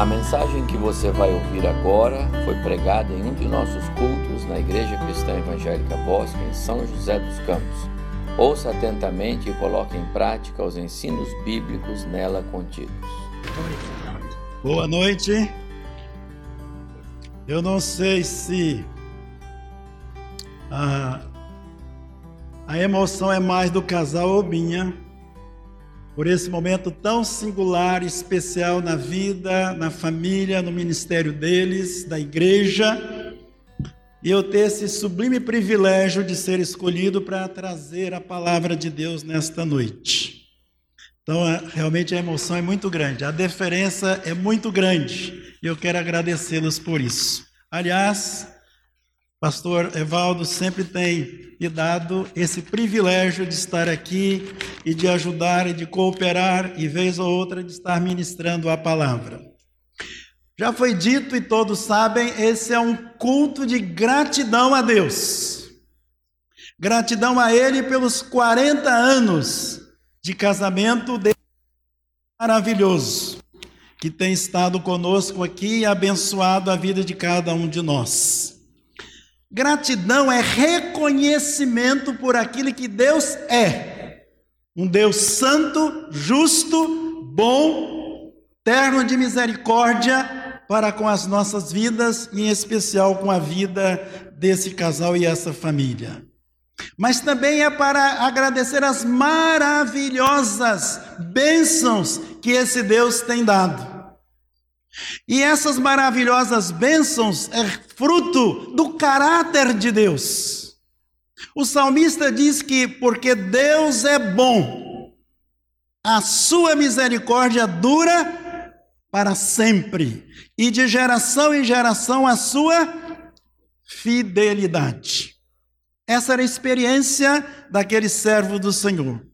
A mensagem que você vai ouvir agora foi pregada em um de nossos cultos na Igreja Cristã Evangélica Bosque, em São José dos Campos. Ouça atentamente e coloque em prática os ensinos bíblicos nela contidos. Boa noite. Eu não sei se a, a emoção é mais do casal ou minha por esse momento tão singular e especial na vida, na família, no ministério deles, da igreja, e eu ter esse sublime privilégio de ser escolhido para trazer a palavra de Deus nesta noite. Então, é, realmente a emoção é muito grande, a deferência é muito grande, e eu quero agradecê-los por isso. Aliás, Pastor Evaldo sempre tem me dado esse privilégio de estar aqui e de ajudar e de cooperar e vez ou outra de estar ministrando a palavra. Já foi dito e todos sabem, esse é um culto de gratidão a Deus. Gratidão a Ele pelos 40 anos de casamento dele maravilhoso, que tem estado conosco aqui e abençoado a vida de cada um de nós. Gratidão é reconhecimento por aquilo que Deus é. Um Deus santo, justo, bom, terno de misericórdia para com as nossas vidas em especial com a vida desse casal e essa família. Mas também é para agradecer as maravilhosas bênçãos que esse Deus tem dado. E essas maravilhosas bênçãos é fruto do caráter de Deus. O salmista diz que porque Deus é bom, a sua misericórdia dura para sempre, e de geração em geração a sua fidelidade. Essa era a experiência daquele servo do Senhor.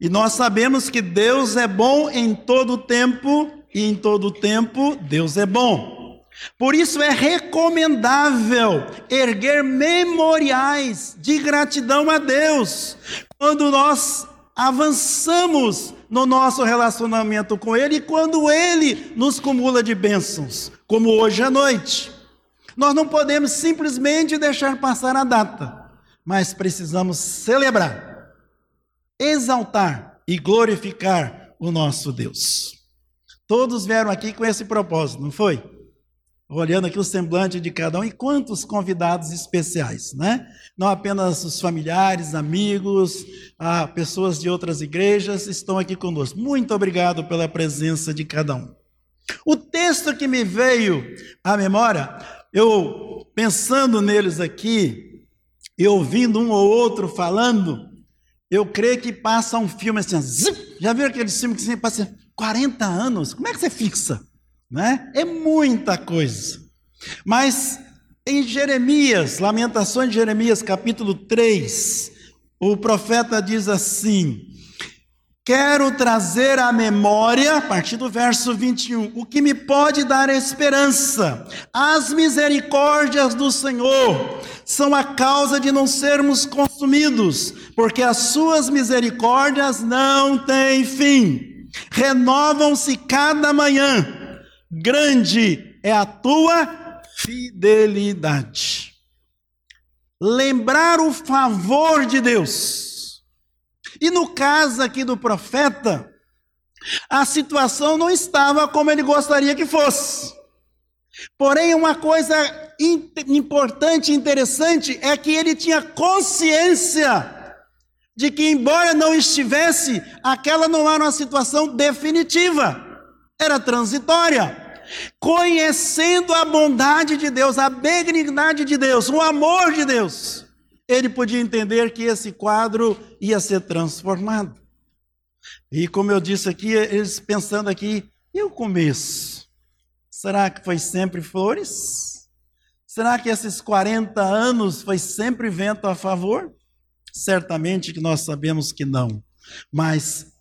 E nós sabemos que Deus é bom em todo tempo e em todo tempo Deus é bom. Por isso é recomendável erguer memoriais de gratidão a Deus quando nós avançamos no nosso relacionamento com Ele e quando Ele nos cumula de bênçãos, como hoje à noite. Nós não podemos simplesmente deixar passar a data, mas precisamos celebrar, exaltar e glorificar o nosso Deus. Todos vieram aqui com esse propósito, não foi? Olhando aqui o semblante de cada um e quantos convidados especiais, né? Não apenas os familiares, amigos, ah, pessoas de outras igrejas estão aqui conosco. Muito obrigado pela presença de cada um. O texto que me veio à memória, eu pensando neles aqui e ouvindo um ou outro falando, eu creio que passa um filme assim, já viu aquele filme que sempre passa 40 anos, como é que você fixa? Né? É muita coisa. Mas em Jeremias, Lamentações de Jeremias, capítulo 3, o profeta diz assim: Quero trazer à memória, a partir do verso 21, o que me pode dar esperança. As misericórdias do Senhor são a causa de não sermos consumidos, porque as suas misericórdias não têm fim renovam-se cada manhã. Grande é a tua fidelidade. Lembrar o favor de Deus. E no caso aqui do profeta, a situação não estava como ele gostaria que fosse. Porém, uma coisa importante e interessante é que ele tinha consciência de que, embora não estivesse, aquela não era uma situação definitiva, era transitória. Conhecendo a bondade de Deus, a benignidade de Deus, o amor de Deus, ele podia entender que esse quadro ia ser transformado. E como eu disse aqui, eles pensando aqui, e o começo? Será que foi sempre flores? Será que esses 40 anos foi sempre vento a favor? Certamente que nós sabemos que não. Mas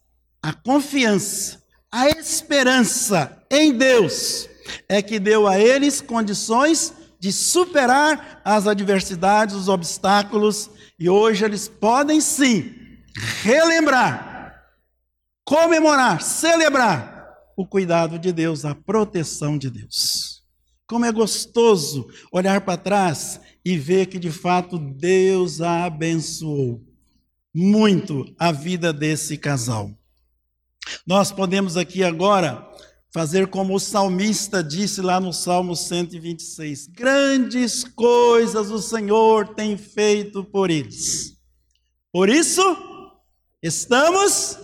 a confiança, a esperança em Deus é que deu a eles condições de superar as adversidades, os obstáculos, e hoje eles podem sim relembrar, comemorar, celebrar o cuidado de Deus, a proteção de Deus. Como é gostoso olhar para trás e ver que de fato Deus abençoou muito a vida desse casal. Nós podemos aqui agora fazer como o salmista disse lá no Salmo 126: Grandes coisas o Senhor tem feito por eles. Por isso, estamos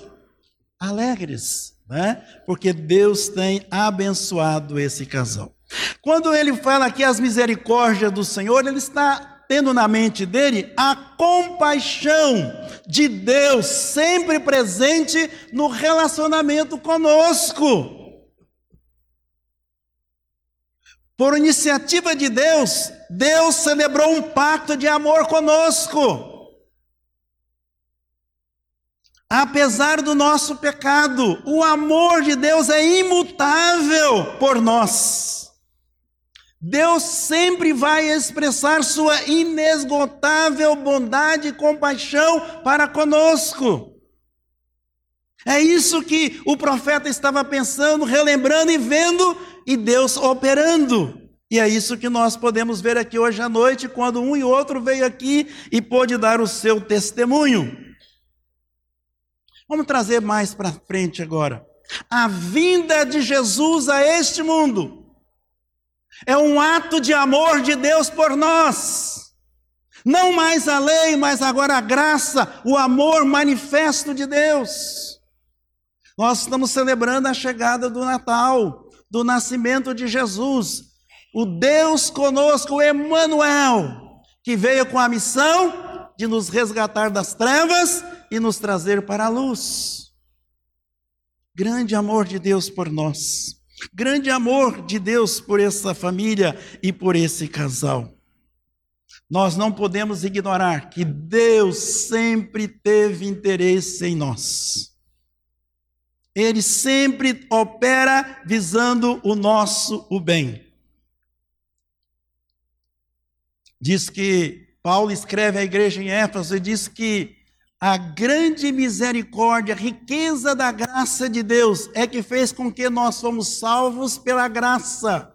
alegres, né? Porque Deus tem abençoado esse casal. Quando ele fala aqui as misericórdias do Senhor, ele está tendo na mente dele a compaixão de Deus sempre presente no relacionamento conosco. Por iniciativa de Deus, Deus celebrou um pacto de amor conosco. Apesar do nosso pecado, o amor de Deus é imutável por nós. Deus sempre vai expressar sua inesgotável bondade e compaixão para conosco. É isso que o profeta estava pensando, relembrando e vendo, e Deus operando. E é isso que nós podemos ver aqui hoje à noite, quando um e outro veio aqui e pôde dar o seu testemunho. Vamos trazer mais para frente agora. A vinda de Jesus a este mundo é um ato de amor de Deus por nós. Não mais a lei, mas agora a graça, o amor manifesto de Deus. Nós estamos celebrando a chegada do Natal, do nascimento de Jesus, o Deus conosco, Emmanuel, que veio com a missão de nos resgatar das trevas e nos trazer para a luz. Grande amor de Deus por nós. Grande amor de Deus por essa família e por esse casal. Nós não podemos ignorar que Deus sempre teve interesse em nós. Ele sempre opera visando o nosso o bem. Diz que Paulo escreve à igreja em Éfeso e diz que a grande misericórdia, a riqueza da graça de Deus é que fez com que nós fomos salvos pela graça,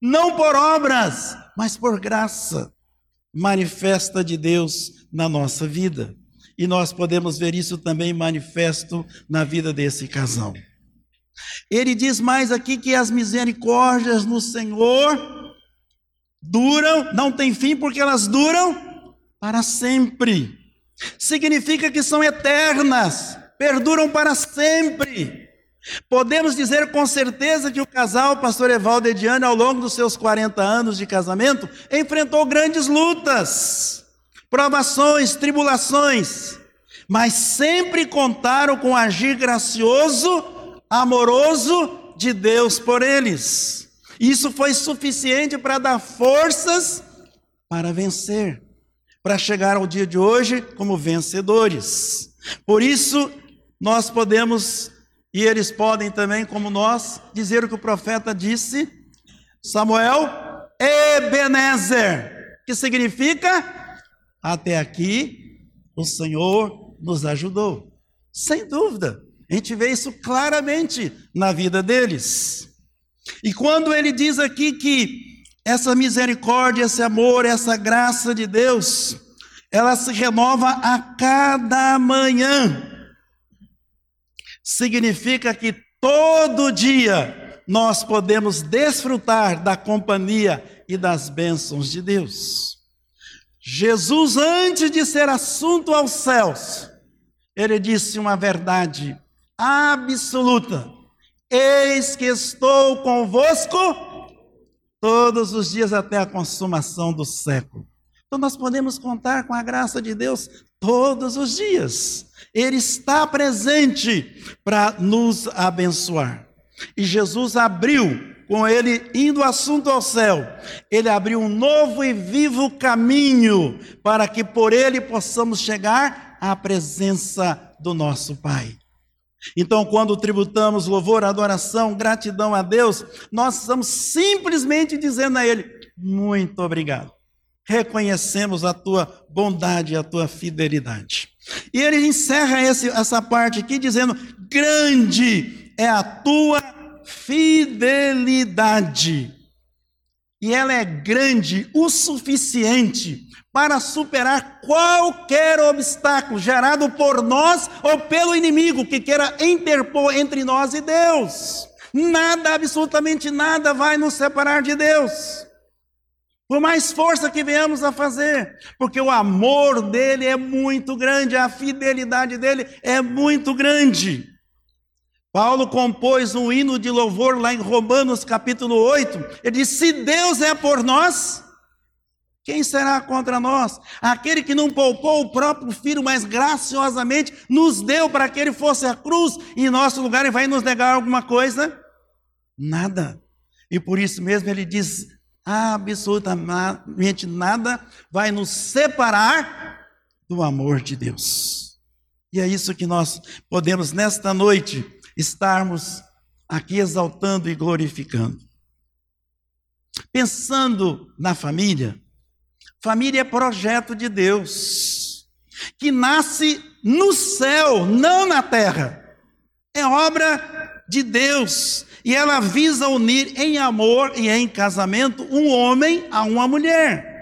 não por obras, mas por graça manifesta de Deus na nossa vida. E nós podemos ver isso também manifesto na vida desse casal. Ele diz mais aqui que as misericórdias no Senhor duram, não tem fim porque elas duram para sempre. Significa que são eternas, perduram para sempre. Podemos dizer com certeza que o casal, pastor Evaldo Ediane, ao longo dos seus 40 anos de casamento, enfrentou grandes lutas, provações, tribulações, mas sempre contaram com o agir gracioso, amoroso de Deus por eles. Isso foi suficiente para dar forças para vencer para chegar ao dia de hoje como vencedores. Por isso, nós podemos, e eles podem também, como nós, dizer o que o profeta disse, Samuel Ebenezer, que significa até aqui o Senhor nos ajudou. Sem dúvida, a gente vê isso claramente na vida deles. E quando ele diz aqui que essa misericórdia, esse amor, essa graça de Deus, ela se renova a cada manhã. Significa que todo dia nós podemos desfrutar da companhia e das bênçãos de Deus. Jesus, antes de ser assunto aos céus, ele disse uma verdade absoluta: Eis que estou convosco todos os dias até a consumação do século. Então nós podemos contar com a graça de Deus todos os dias. Ele está presente para nos abençoar. E Jesus abriu, com ele indo assunto ao céu, ele abriu um novo e vivo caminho para que por ele possamos chegar à presença do nosso Pai. Então, quando tributamos louvor, adoração, gratidão a Deus, nós estamos simplesmente dizendo a Ele: muito obrigado. Reconhecemos a tua bondade e a tua fidelidade. E ele encerra esse, essa parte aqui dizendo: grande é a tua fidelidade. E ela é grande o suficiente para superar qualquer obstáculo gerado por nós ou pelo inimigo que queira interpor entre nós e Deus. Nada, absolutamente nada vai nos separar de Deus. Por mais força que venhamos a fazer, porque o amor dele é muito grande, a fidelidade dele é muito grande. Paulo compôs um hino de louvor lá em Romanos capítulo 8. Ele diz: Se Deus é por nós, quem será contra nós? Aquele que não poupou o próprio filho, mas graciosamente nos deu para que ele fosse a cruz em nosso lugar e vai nos negar alguma coisa? Nada. E por isso mesmo ele diz: absolutamente nada vai nos separar do amor de Deus. E é isso que nós podemos nesta noite estarmos aqui exaltando e glorificando. Pensando na família, família é projeto de Deus, que nasce no céu, não na terra. É obra de Deus, e ela visa unir em amor e em casamento um homem a uma mulher.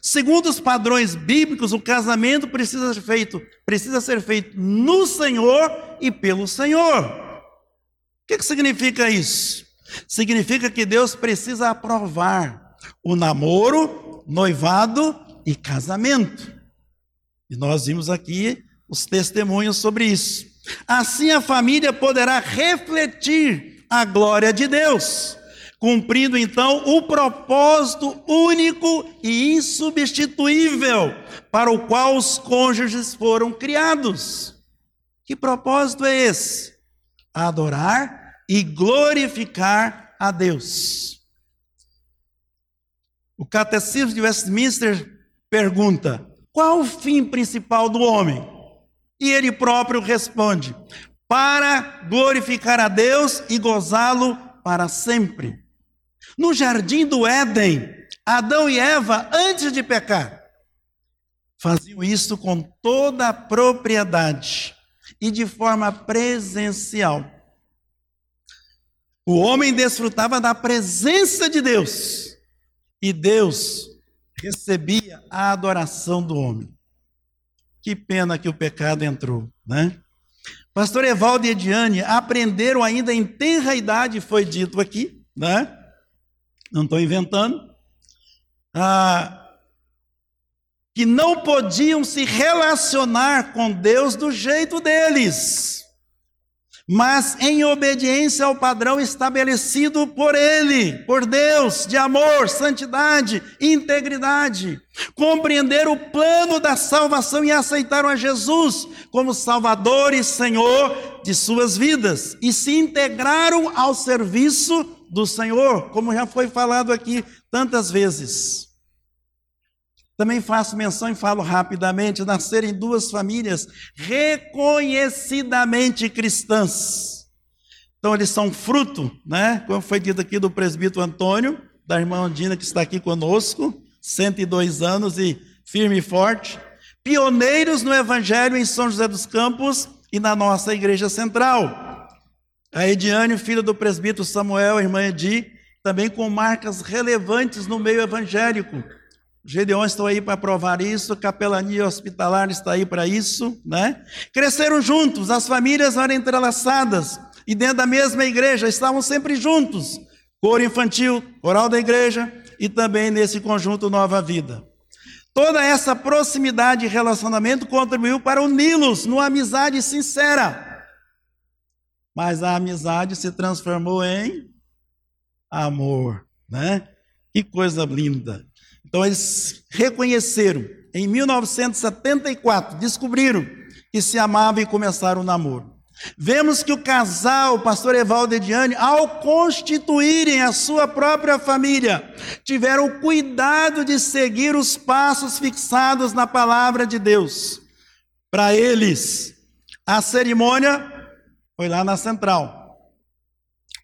Segundo os padrões bíblicos, o casamento precisa ser feito, precisa ser feito no Senhor e pelo Senhor. O que, que significa isso? Significa que Deus precisa aprovar o namoro, noivado e casamento. E nós vimos aqui os testemunhos sobre isso. Assim a família poderá refletir a glória de Deus cumprindo então o propósito único e insubstituível para o qual os cônjuges foram criados. Que propósito é esse? Adorar e glorificar a Deus. O Catecismo de Westminster pergunta: qual o fim principal do homem? E ele próprio responde: para glorificar a Deus e gozá-lo para sempre. No jardim do Éden, Adão e Eva, antes de pecar, faziam isso com toda a propriedade e de forma presencial. O homem desfrutava da presença de Deus e Deus recebia a adoração do homem. Que pena que o pecado entrou, né? Pastor Evaldo e Ediane aprenderam ainda em tenra idade, foi dito aqui, né? não estou inventando, ah, que não podiam se relacionar com Deus do jeito deles, mas em obediência ao padrão estabelecido por Ele, por Deus, de amor, santidade, integridade. Compreender o plano da salvação e aceitaram a Jesus como Salvador e Senhor de suas vidas e se integraram ao serviço do Senhor, como já foi falado aqui tantas vezes. Também faço menção e falo rapidamente: nascerem duas famílias reconhecidamente cristãs. Então, eles são fruto, né? Como foi dito aqui do presbítero Antônio, da irmã Andina, que está aqui conosco, 102 anos e firme e forte. Pioneiros no Evangelho em São José dos Campos e na nossa Igreja Central. A Ediane, filha do presbítero Samuel, irmã Edi, também com marcas relevantes no meio evangélico. Gedeões estão aí para provar isso, capelania hospitalar está aí para isso, né? Cresceram juntos, as famílias eram entrelaçadas e dentro da mesma igreja estavam sempre juntos. Coro infantil, coral da igreja e também nesse conjunto Nova Vida. Toda essa proximidade e relacionamento contribuiu para uni-los numa amizade sincera mas a amizade se transformou em amor, né? Que coisa linda. Então eles reconheceram em 1974, descobriram que se amavam e começaram o namoro. Vemos que o casal, o pastor Evaldo e Diane, ao constituírem a sua própria família, tiveram cuidado de seguir os passos fixados na palavra de Deus. Para eles, a cerimônia foi lá na central.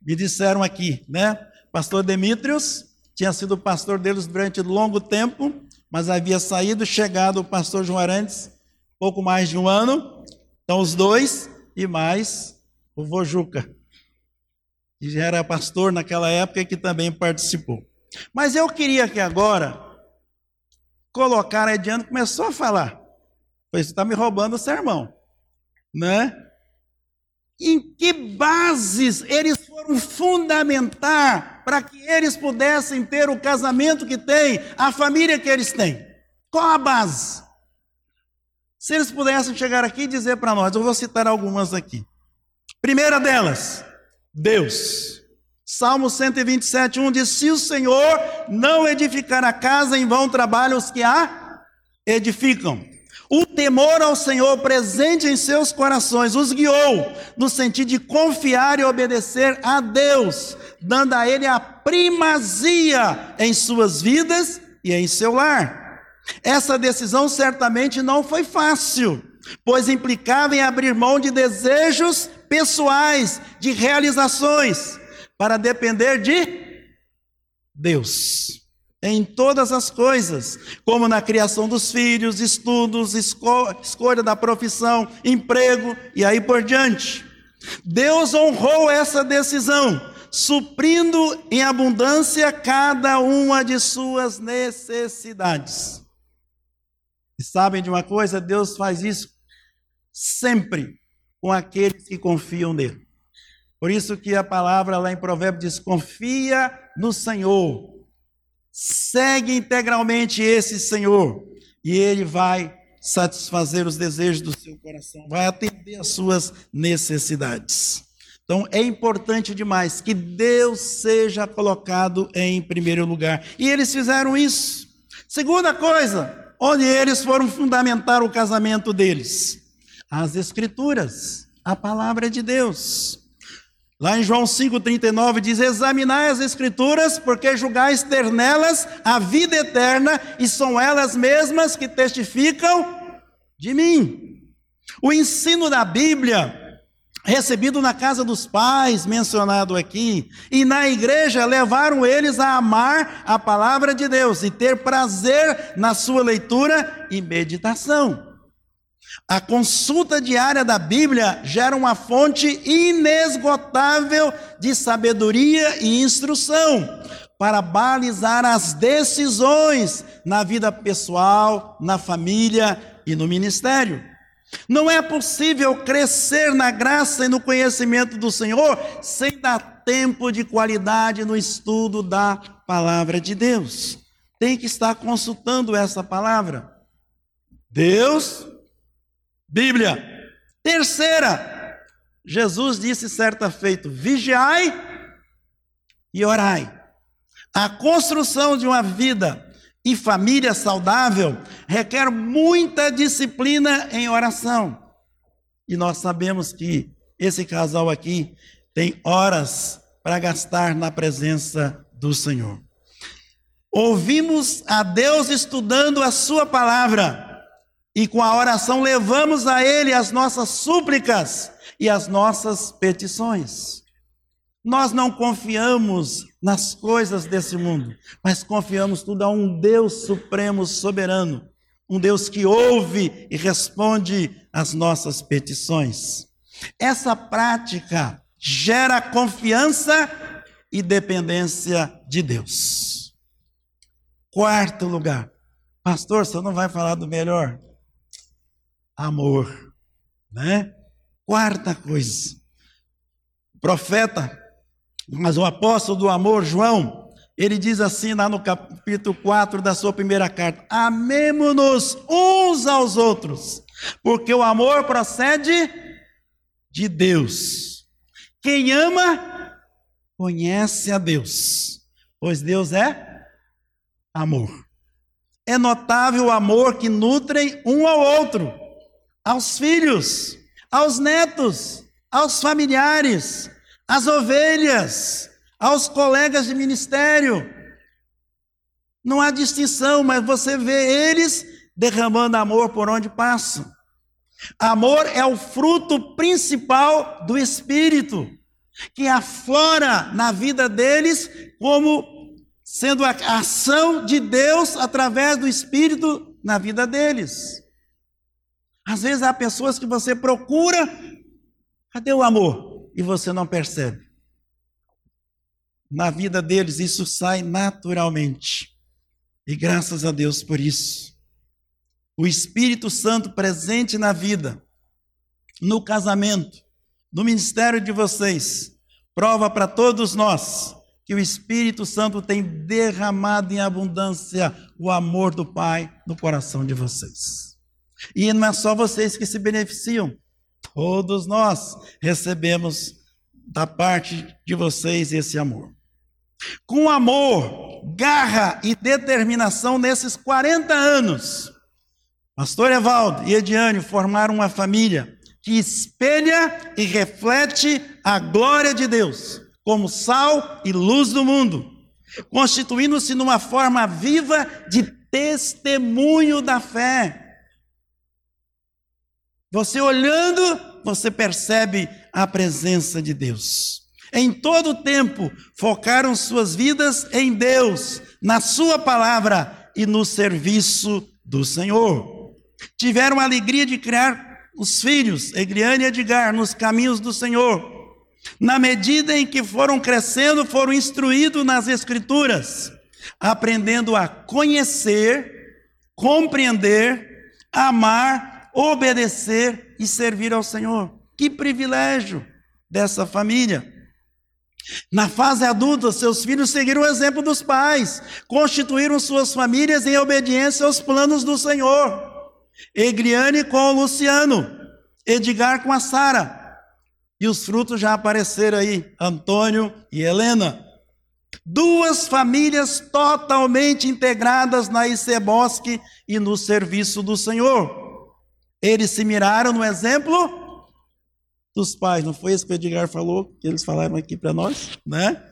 Me disseram aqui, né? Pastor Demetrios tinha sido pastor deles durante longo tempo, mas havia saído, chegado o pastor João Arantes, pouco mais de um ano. Então, os dois e mais o Vojuca. que já era pastor naquela época e que também participou. Mas eu queria que agora colocar a Ediano começou a falar. Pois está me roubando o sermão, né? Em que bases eles foram fundamentar para que eles pudessem ter o casamento que têm, a família que eles têm? Qual a base? Se eles pudessem chegar aqui e dizer para nós, eu vou citar algumas aqui. Primeira delas, Deus. Salmo 127, 1 diz: Se o Senhor não edificar a casa, em vão trabalham os que a edificam. O temor ao Senhor presente em seus corações os guiou no sentido de confiar e obedecer a Deus, dando a Ele a primazia em suas vidas e em seu lar. Essa decisão certamente não foi fácil, pois implicava em abrir mão de desejos pessoais, de realizações, para depender de Deus em todas as coisas, como na criação dos filhos, estudos, esco escolha da profissão, emprego e aí por diante. Deus honrou essa decisão, suprindo em abundância cada uma de suas necessidades. E sabem de uma coisa? Deus faz isso sempre com aqueles que confiam nele. Por isso que a palavra lá em Provérbios diz: confia no Senhor Segue integralmente esse Senhor e ele vai satisfazer os desejos do seu coração, vai atender às suas necessidades. Então é importante demais que Deus seja colocado em primeiro lugar. E eles fizeram isso. Segunda coisa, onde eles foram fundamentar o casamento deles, as Escrituras, a palavra de Deus. Lá em João 5,39 diz: Examinai as Escrituras, porque julgais ter nelas a vida eterna, e são elas mesmas que testificam de mim. O ensino da Bíblia, recebido na casa dos pais, mencionado aqui, e na igreja, levaram eles a amar a palavra de Deus e ter prazer na sua leitura e meditação. A consulta diária da Bíblia gera uma fonte inesgotável de sabedoria e instrução para balizar as decisões na vida pessoal, na família e no ministério. Não é possível crescer na graça e no conhecimento do Senhor sem dar tempo de qualidade no estudo da palavra de Deus. Tem que estar consultando essa palavra. Deus Bíblia. Terceira, Jesus disse certa feita: vigiai e orai. A construção de uma vida e família saudável requer muita disciplina em oração. E nós sabemos que esse casal aqui tem horas para gastar na presença do Senhor. Ouvimos a Deus estudando a Sua palavra e com a oração levamos a Ele as nossas súplicas e as nossas petições. Nós não confiamos nas coisas desse mundo, mas confiamos tudo a um Deus supremo, soberano, um Deus que ouve e responde às nossas petições. Essa prática gera confiança e dependência de Deus. Quarto lugar, pastor, você não vai falar do melhor? Amor, né? Quarta coisa, o profeta, mas o apóstolo do amor, João, ele diz assim lá no capítulo 4 da sua primeira carta: Amemo-nos uns aos outros, porque o amor procede de Deus. Quem ama, conhece a Deus, pois Deus é amor. É notável o amor que nutrem um ao outro aos filhos, aos netos, aos familiares, às ovelhas, aos colegas de ministério. Não há distinção, mas você vê eles derramando amor por onde passam. Amor é o fruto principal do Espírito, que aflora na vida deles como sendo a ação de Deus através do Espírito na vida deles. Às vezes há pessoas que você procura, cadê o amor? E você não percebe. na vida deles, isso sai naturalmente. E graças a Deus por isso. O Espírito Santo presente na vida, no casamento, no ministério de vocês, prova para todos nós que o Espírito Santo tem derramado em abundância o amor do Pai no coração de vocês. E não é só vocês que se beneficiam, todos nós recebemos da parte de vocês esse amor. Com amor, garra e determinação nesses 40 anos, Pastor Evaldo e Ediane formaram uma família que espelha e reflete a glória de Deus como sal e luz do mundo, constituindo-se numa forma viva de testemunho da fé. Você olhando, você percebe a presença de Deus. Em todo o tempo, focaram suas vidas em Deus, na Sua palavra e no serviço do Senhor. Tiveram a alegria de criar os filhos, Egriane e Edgar, nos caminhos do Senhor na medida em que foram crescendo, foram instruídos nas Escrituras, aprendendo a conhecer, compreender, amar, obedecer e servir ao Senhor. Que privilégio dessa família. Na fase adulta, seus filhos seguiram o exemplo dos pais, constituíram suas famílias em obediência aos planos do Senhor. Egriane com o Luciano, Edgar com a Sara, e os frutos já apareceram aí, Antônio e Helena. Duas famílias totalmente integradas na Bosque e no serviço do Senhor. Eles se miraram no exemplo dos pais, não foi isso que o Edgar falou, que eles falaram aqui para nós, né?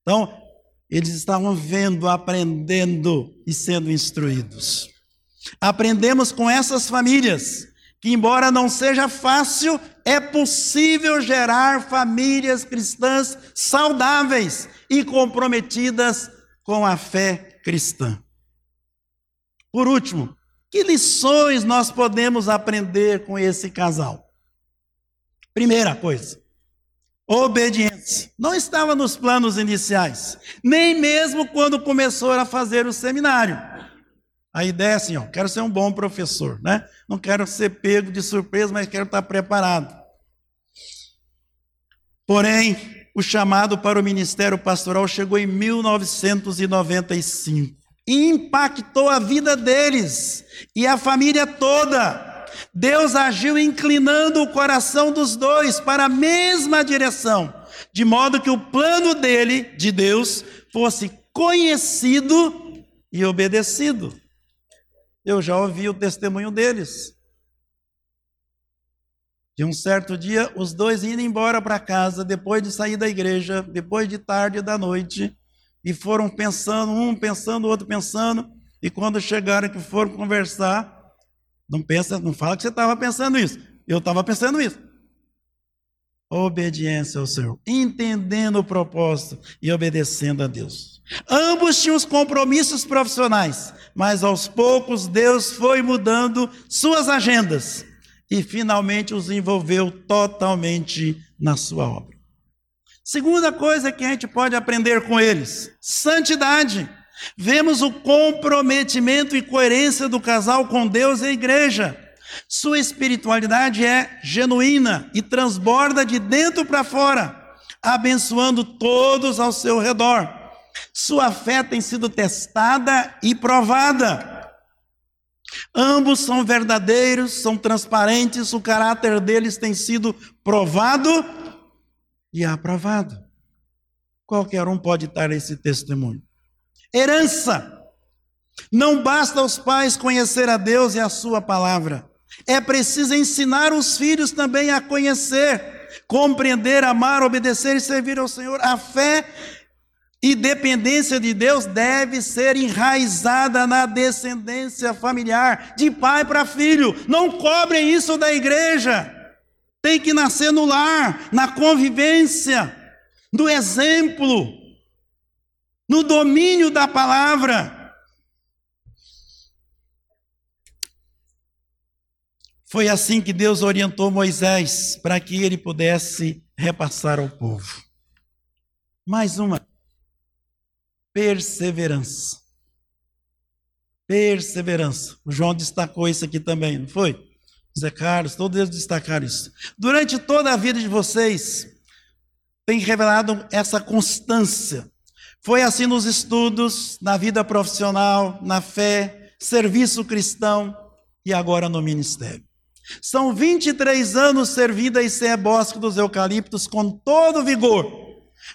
Então, eles estavam vendo, aprendendo e sendo instruídos. Aprendemos com essas famílias que, embora não seja fácil, é possível gerar famílias cristãs saudáveis e comprometidas com a fé cristã. Por último, que lições nós podemos aprender com esse casal? Primeira coisa, obediência. Não estava nos planos iniciais, nem mesmo quando começou a fazer o seminário. A ideia é assim, ó, quero ser um bom professor, né? Não quero ser pego de surpresa, mas quero estar preparado. Porém, o chamado para o ministério pastoral chegou em 1995 e impactou a vida deles e a família toda. Deus agiu inclinando o coração dos dois para a mesma direção, de modo que o plano dele, de Deus, fosse conhecido e obedecido. Eu já ouvi o testemunho deles. De um certo dia, os dois indo embora para casa, depois de sair da igreja, depois de tarde da noite, e foram pensando, um pensando, o outro pensando, e quando chegaram que foram conversar, não pensa, não fala que você estava pensando isso. Eu estava pensando isso. Obediência ao Senhor, entendendo o propósito e obedecendo a Deus. Ambos tinham os compromissos profissionais, mas aos poucos Deus foi mudando suas agendas e finalmente os envolveu totalmente na sua obra. Segunda coisa que a gente pode aprender com eles: santidade. Vemos o comprometimento e coerência do casal com Deus e a igreja. Sua espiritualidade é genuína e transborda de dentro para fora, abençoando todos ao seu redor. Sua fé tem sido testada e provada. Ambos são verdadeiros, são transparentes, o caráter deles tem sido provado e aprovado. Qualquer um pode dar esse testemunho. Herança. Não basta os pais conhecer a Deus e a sua palavra. É preciso ensinar os filhos também a conhecer, compreender, amar, obedecer e servir ao Senhor. A fé e dependência de Deus deve ser enraizada na descendência familiar, de pai para filho. Não cobrem isso da igreja. Tem que nascer no lar, na convivência, no exemplo, no domínio da palavra. Foi assim que Deus orientou Moisés para que ele pudesse repassar ao povo. Mais uma perseverança. Perseverança. O João destacou isso aqui também, não foi? Zé Carlos, todos eles destacaram isso. Durante toda a vida de vocês, tem revelado essa constância. Foi assim nos estudos, na vida profissional, na fé, serviço cristão e agora no ministério. São 23 anos servindo a ICE Bosque dos Eucaliptos com todo vigor,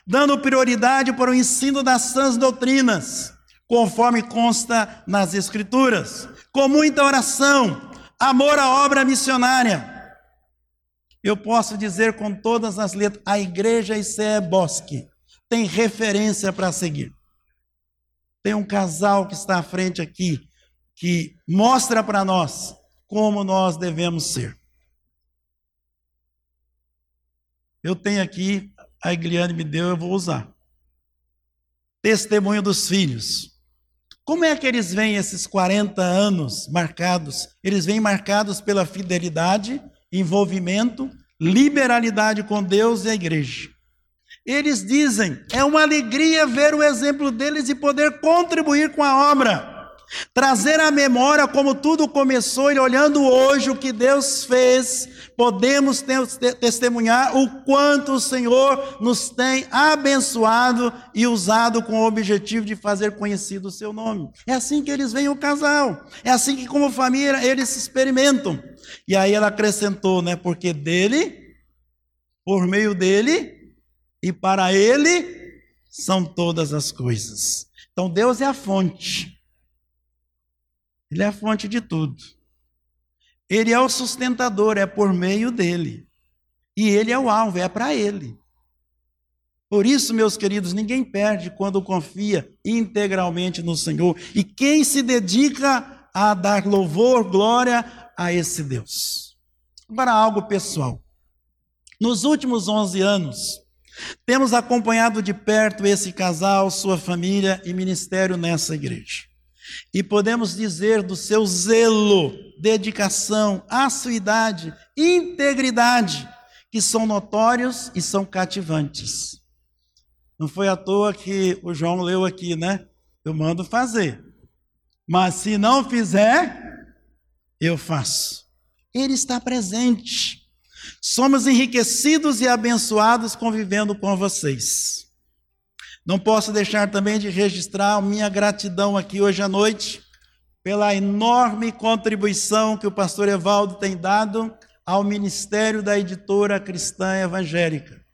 dando prioridade para o ensino das sãs doutrinas, conforme consta nas Escrituras, com muita oração, amor à obra missionária. Eu posso dizer com todas as letras: a igreja ICE Bosque tem referência para seguir. Tem um casal que está à frente aqui, que mostra para nós como nós devemos ser. Eu tenho aqui, a Igliane me deu, eu vou usar. Testemunho dos filhos. Como é que eles veem esses 40 anos marcados? Eles vêm marcados pela fidelidade, envolvimento, liberalidade com Deus e a igreja. Eles dizem: é uma alegria ver o exemplo deles e poder contribuir com a obra. Trazer à memória como tudo começou e olhando hoje o que Deus fez, podemos testemunhar o quanto o Senhor nos tem abençoado e usado com o objetivo de fazer conhecido o seu nome. É assim que eles veem o casal, é assim que, como família, eles se experimentam. E aí ela acrescentou, né? Porque dele, por meio dele e para ele são todas as coisas. Então Deus é a fonte. Ele é a fonte de tudo. Ele é o sustentador, é por meio dele. E ele é o alvo, é para ele. Por isso, meus queridos, ninguém perde quando confia integralmente no Senhor. E quem se dedica a dar louvor, glória a esse Deus. Agora, algo pessoal. Nos últimos 11 anos, temos acompanhado de perto esse casal, sua família e ministério nessa igreja. E podemos dizer do seu zelo, dedicação, assiduidade, integridade, que são notórios e são cativantes. Não foi à toa que o João leu aqui, né? Eu mando fazer. Mas se não fizer, eu faço. Ele está presente. Somos enriquecidos e abençoados convivendo com vocês. Não posso deixar também de registrar minha gratidão aqui hoje à noite pela enorme contribuição que o pastor Evaldo tem dado ao ministério da editora cristã evangélica.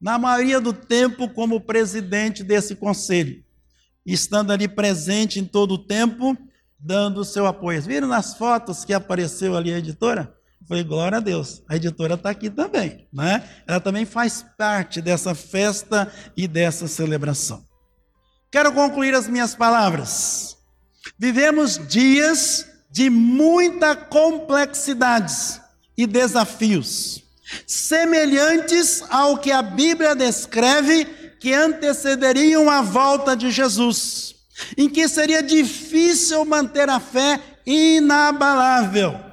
Na maioria do tempo, como presidente desse conselho, estando ali presente em todo o tempo, dando o seu apoio. Viram nas fotos que apareceu ali a editora? Falei, glória a Deus, a editora está aqui também, né? Ela também faz parte dessa festa e dessa celebração. Quero concluir as minhas palavras. Vivemos dias de muita complexidades e desafios, semelhantes ao que a Bíblia descreve que antecederiam a volta de Jesus, em que seria difícil manter a fé inabalável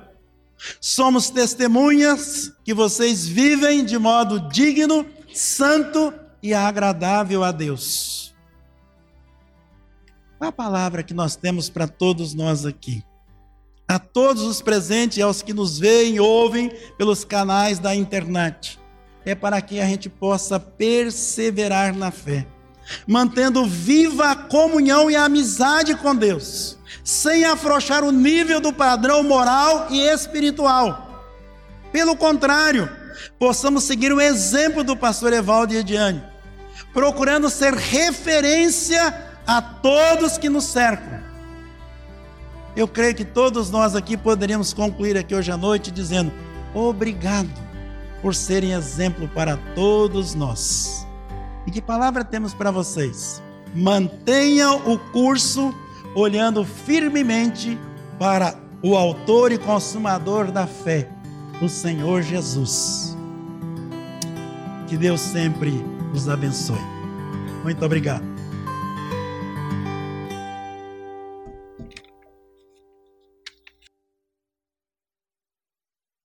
Somos testemunhas que vocês vivem de modo digno, santo e agradável a Deus. Qual a palavra que nós temos para todos nós aqui? A todos os presentes e aos que nos veem e ouvem pelos canais da internet. É para que a gente possa perseverar na fé, mantendo viva a comunhão e a amizade com Deus sem afrouxar o nível do padrão moral e espiritual. Pelo contrário, possamos seguir o exemplo do pastor Evaldo e Ediane, procurando ser referência a todos que nos cercam. Eu creio que todos nós aqui poderíamos concluir aqui hoje à noite dizendo: obrigado por serem exemplo para todos nós. E que palavra temos para vocês? Mantenham o curso olhando firmemente para o Autor e Consumador da fé, o Senhor Jesus. Que Deus sempre nos abençoe. Muito obrigado.